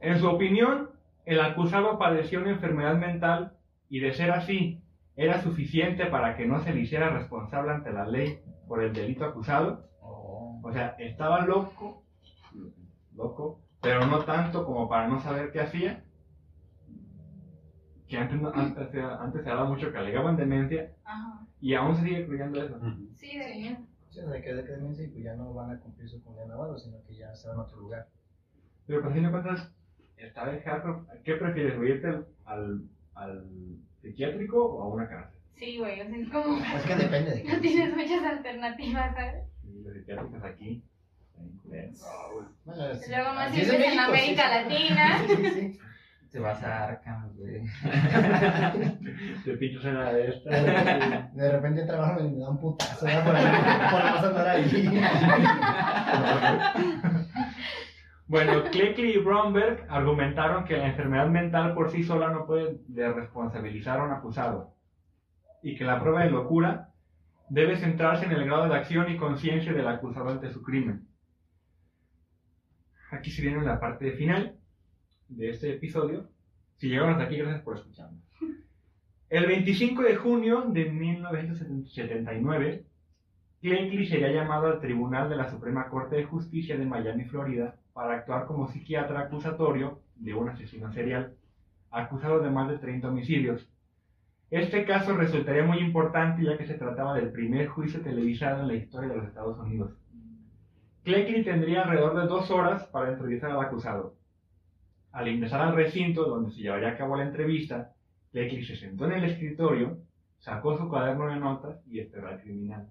En su opinión, el acusado padeció una enfermedad mental y de ser así, ¿era suficiente para que no se le hiciera responsable ante la ley por el delito acusado? Oh. O sea, estaba loco, loco, pero no tanto como para no saber qué hacía. Que antes, no- antes, se- antes se hablaba mucho que alegaban demencia Ajá. y aún se sigue creyendo eso. Sí. Sí, o sea, que de que demencia y pues ya no van a cumplir su condena o sino que ya se van a otro lugar. Pero pues, a fin de cuentas, está de jarro. ¿Qué prefieres, o irte al, al, al psiquiátrico o a una cárcel? Sí, güey, o sea, es como... Es que depende de No tienes muchas alternativas, ¿sabes? Y los psiquiátricos aquí. Bueno, sí. Luego más Así si es vives en México, América sí, sí. Latina. Sí, sí, sí. Te vas a Arkham, güey. Te pinchas en la de esta. De repente trabajo y me da un putazo ¿verdad? por, por no andar ahí. Bueno, Cleckley y Bromberg argumentaron que la enfermedad mental por sí sola no puede responsabilizar a un acusado y que la prueba de locura debe centrarse en el grado de acción y conciencia del acusado ante su crimen. Aquí se viene la parte final de este episodio. Si llegaron hasta aquí, gracias por escucharnos. El 25 de junio de 1979, Cleckley sería llamado al Tribunal de la Suprema Corte de Justicia de Miami, Florida, para actuar como psiquiatra acusatorio de un asesino serial, acusado de más de 30 homicidios. Este caso resultaría muy importante ya que se trataba del primer juicio televisado en la historia de los Estados Unidos. Cleckley tendría alrededor de dos horas para entrevistar al acusado. Al ingresar al recinto donde se llevaría a cabo la entrevista, Cleckley se sentó en el escritorio, sacó su cuaderno de notas y esperó al criminal.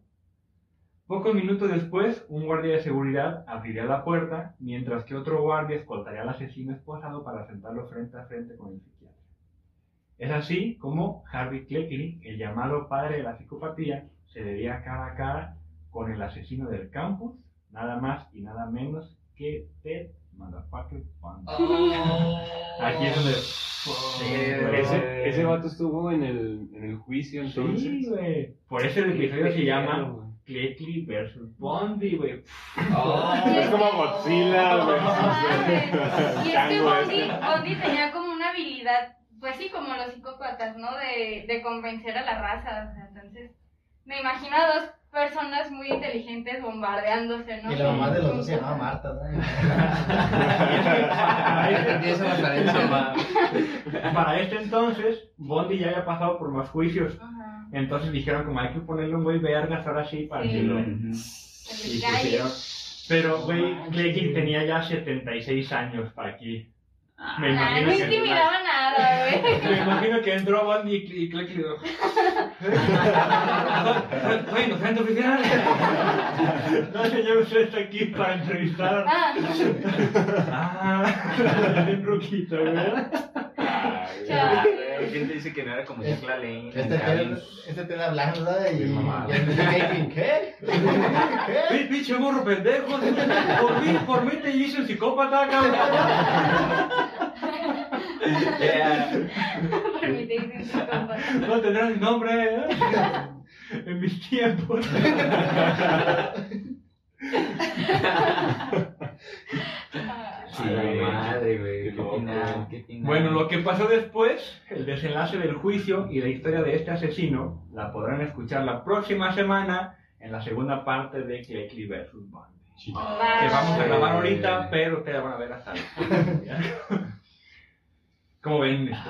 Pocos minutos después, un guardia de seguridad abriría la puerta, mientras que otro guardia escoltaría al asesino esposado para sentarlo frente a frente con el psiquiatra. Es así como Harvey Cleckley, el llamado padre de la psicopatía, se vería cara a cara con el asesino del campus, nada más y nada menos que Ted Motherfucker Bundy. Aquí es donde... Ese, ese vato estuvo en el, en el juicio entonces. Sí, güey. Por eso el episodio se llama Cleckley vs. Bundy, güey. Es como Godzilla, güey. No. Y es que Bondi, este. Bondi tenía como una habilidad, pues sí, como los psicópatas, ¿no? De, de convencer a la raza. O sea, entonces, me imagino a dos personas muy inteligentes bombardeándose, ¿no? Y la mamá de los dos se llamaba Marta, ¿no? Para este entonces, Bondi ya había pasado por más juicios. Ajá. Entonces dijeron como hay que ponerle un güey vergas ahora sí para que lo... Y pusieron. Pero, güey, Cleckley tenía ya 76 años para aquí. Me Ay, imagino no que... intimidaba nada, güey. Me imagino que entró Bondi y Cleckley dijo... Soy inocente oficial. No, señor, usted está aquí para entrevistar. Ah, Ah, bien ruquito, ¿verdad? chao. ¿Quién te dice que no era como Jack LaLanne? Este te, este te da hablando, ¿verdad? Y, y ¿qué? ¿Qué? ¡Pi- Pinche morro pendejo. Por mí, por mí te hice un psicópata, cabrón. No tendrás mi nombre, ¿eh? En mis tiempos. Ah, Sí, madre, güey. Qué Qué loco. final, qué final. Bueno, lo que pasó después, el desenlace del juicio y la historia de este asesino, la podrán escuchar la próxima semana en la segunda parte de Cleckley vs. Bundy. Chido. Que vamos a grabar ahorita, pero ustedes van a ver hasta el ¿Cómo ven esto?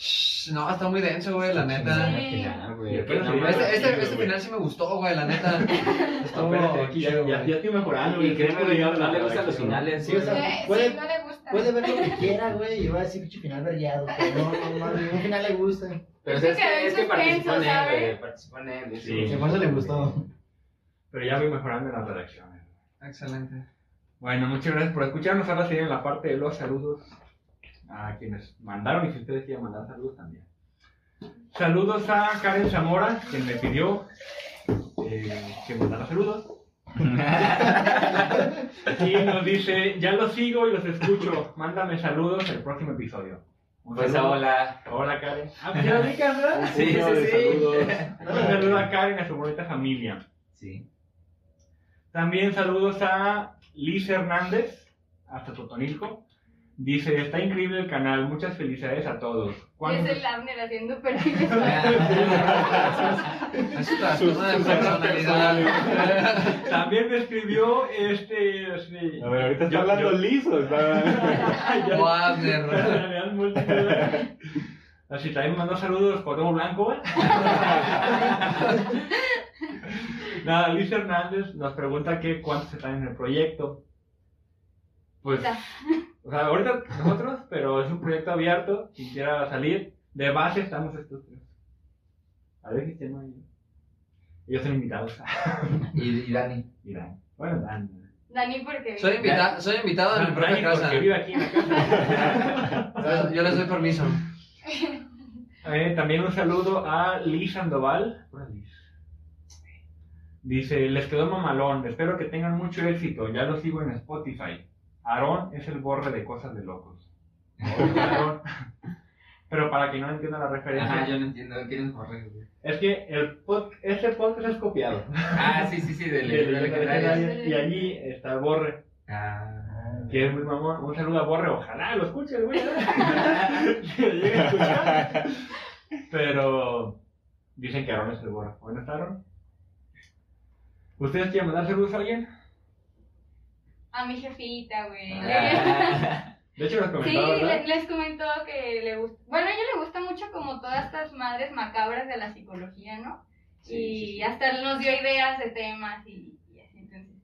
Shh, No, está muy denso, güey, la neta. Sí. Y Este, este, este final sí me gustó, güey, la neta. Estuvo ya, chido, ya, güey. ya estoy mejorando. Y güey. créeme, güey, no, le gustan los finales. Sí, o sea, puede- sí, no le gusta. Puede ver lo que quiera, güey, y va a decir pinche final variado. Pero no, no, no, ningún final le gusta. Pero Es que es que, participó en él, güey. Participó en él. Sí. Sí, por eso le gustó. Pero ya voy mejorando en las redacciones. Excelente. Bueno, muchas gracias por escucharnos. Ahora sí en la parte de los saludos a quienes mandaron y si ustedes quieren mandar saludos también. Saludos a Karen Zamora, quien me pidió eh, que mandara saludos. Y nos dice, ya los sigo y los escucho. Mándame saludos el próximo episodio. Un Pues saludo. hola. Hola Karen. Ah, pues ya. Sí, sí, sí. saludos. Un saludo a Karen y a su bonita familia. Sí. También saludos a Liz Hernández, hasta Totonilco. Dice, está increíble el canal, muchas felicidades a todos. ¿Cuándo- Es el Abner haciendo perfiles. Personalidad. También me escribió este... este A ver, ahorita está yo- hablando yo- liso. Está... O Abner. Así también mandó saludos Cuauhtémoc Blanco. ¿eh? Nada, Liz Hernández nos pregunta que cuántos están en el proyecto. Pues. O sea, ahorita nosotros, pero es un proyecto abierto. Quien quiera salir, de base estamos estos tres. A ver si tengo ahí. Ellos son invitados. Y, y Dani. Bueno, Dan. Dani, porque. Soy, invita soy invitado en mi propia Dani, casa. porque vive aquí en la casa. Yo- Yo les doy permiso. Eh, también un saludo a Liz Sandoval. Hola, Liz. Dice, les quedó mamalón, espero que tengan mucho éxito, ya lo sigo en Spotify. Aarón es el borre de cosas de locos. Aarón. Pero para que no entienda la referencia, Ajá, yo no entiendo. ¿Quién es güey? es que el pod- este podcast es copiado. Ah, sí, sí, sí, de De Y allí está el borre, Ah. que es muy mamón. Un saludo a borre, ojalá lo escuche güey. que lo llegue a escuchar. Pero dicen que Aaron es el borre. ¿Dónde está Aaron? ¿Ustedes quieren mandar saludos a alguien? A mi jefita, güey. Ah. De hecho, los Sí, comentaba, ¿verdad? le- les comentó que le gusta. Bueno, a ella le gusta mucho como todas estas madres macabras de la psicología, ¿no? Sí, y sí, sí. hasta nos dio ideas de temas y, y así. Entonces,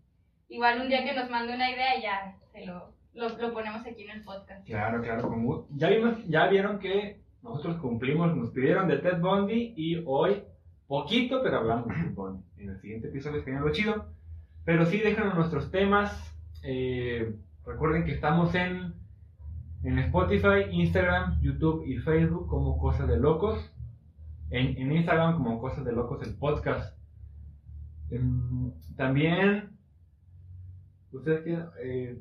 igual un día que nos mande una idea, ya se lo, lo, lo ponemos aquí en el podcast. Claro, claro. Como, ya, vimos, ya vieron que nosotros cumplimos, nos pidieron de Ted Bundy y hoy, poquito, pero hablamos de Ted Bundy. En el siguiente episodio es lo chido. Pero sí, déjanos nuestros temas. Eh, recuerden que estamos en, en Spotify, Instagram, YouTube y Facebook como Cosas de Locos. En, en Instagram como Cosas de Locos el podcast. Em, también, ustedes quieren, eh,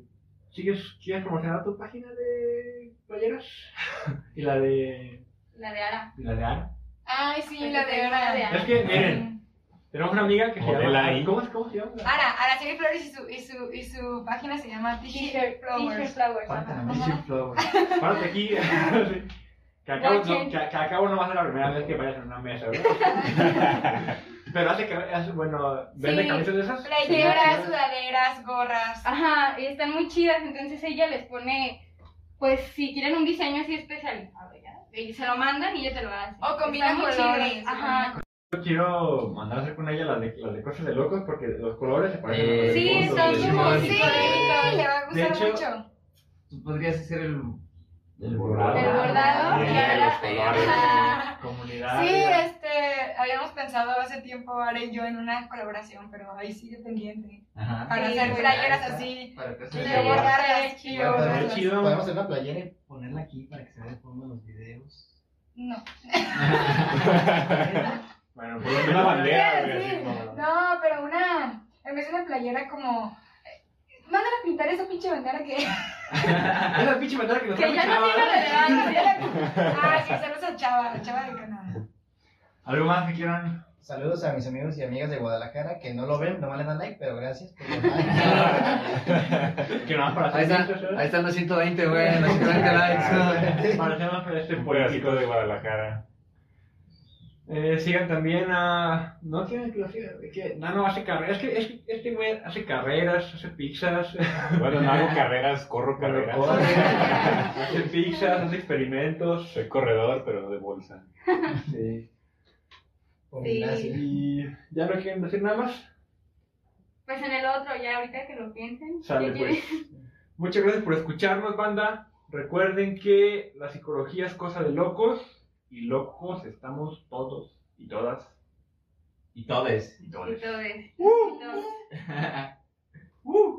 ¿sigues, ¿quieres promocionar tu página de playeras? y la de, La de Ara. y la de Ana. Ay, sí, Porque la de tengo la de Ara. Es que, miren, tenemos una amiga que se llama... ¿Cómo, es- ¿Cómo se llama? Ara, Araceli Flores y su, y su, y su página se llama T-shirt T-shirt Flowers. Flowers. Falta ajá. la T-shirt Flower. Párate aquí. Sí. que, acabo, no, que, que acabo no va a ser la primera vez que vayas en una mesa, ¿verdad? Pero hace que, hace, bueno, ¿vende Sí. camisas de esas? Playeras, sudaderas, gorras. Ajá, y están muy chidas, entonces ella les pone, pues si quieren un diseño así especializado, ya, y se lo mandan y ella te lo hace. O combina colores, Ajá. Quiero mandar a hacer con ella las de, las de cosas de locos porque los colores se parecen a los Eh, de Sí, están como Sí, le va a De gustar hecho, mucho. Tú podrías hacer el. El bordado. El bordado, Sí. Comunidad. Sí, este, habíamos pensado hace tiempo, Ara y yo, en una colaboración, pero ahí sigue pendiente. Ajá. Para Sí, hacer pues, playeras así. Para que Y se y chido. Podemos hacer una playera y ponerla aquí para que se vea de fondo en los videos. No. Bueno, una bandera, Sí, güey, así sí. como- No, pero una. En vez de una playera como. eh, Mándala a pintar esa pinche bandera que. Esa pinche bandera que nos Que ya no tiene Chava. relevancia. Ah, sí, saludos a Chava, a Chava de Canadá. ¿Algo más que quieran? Saludos a mis amigos y amigas de Guadalajara que no lo ven, nomás le dan like, pero gracias por. Que nada para Ahí hacer están, ahí están los 120, güey, los 120 likes. Para hacer más para este político de Guadalajara. Eh, sigan también a. No quieren que lo sigan. es que Nano hace carreras. Es que, es que este güey hace carreras, hace pizzas. Bueno, no hago carreras, corro carreras. hace pizzas, hace experimentos. Soy corredor, pero de bolsa. Sí. Sí. Y ya no quieren decir nada más. Pues en el otro, ya ahorita que lo piensen. Sale ¿qué pues. Muchas gracias por escucharnos, banda. Recuerden que la psicología es cosa de locos y locos estamos todos y todas Y todes. y todos. Y todo eso. Y todo. Uh.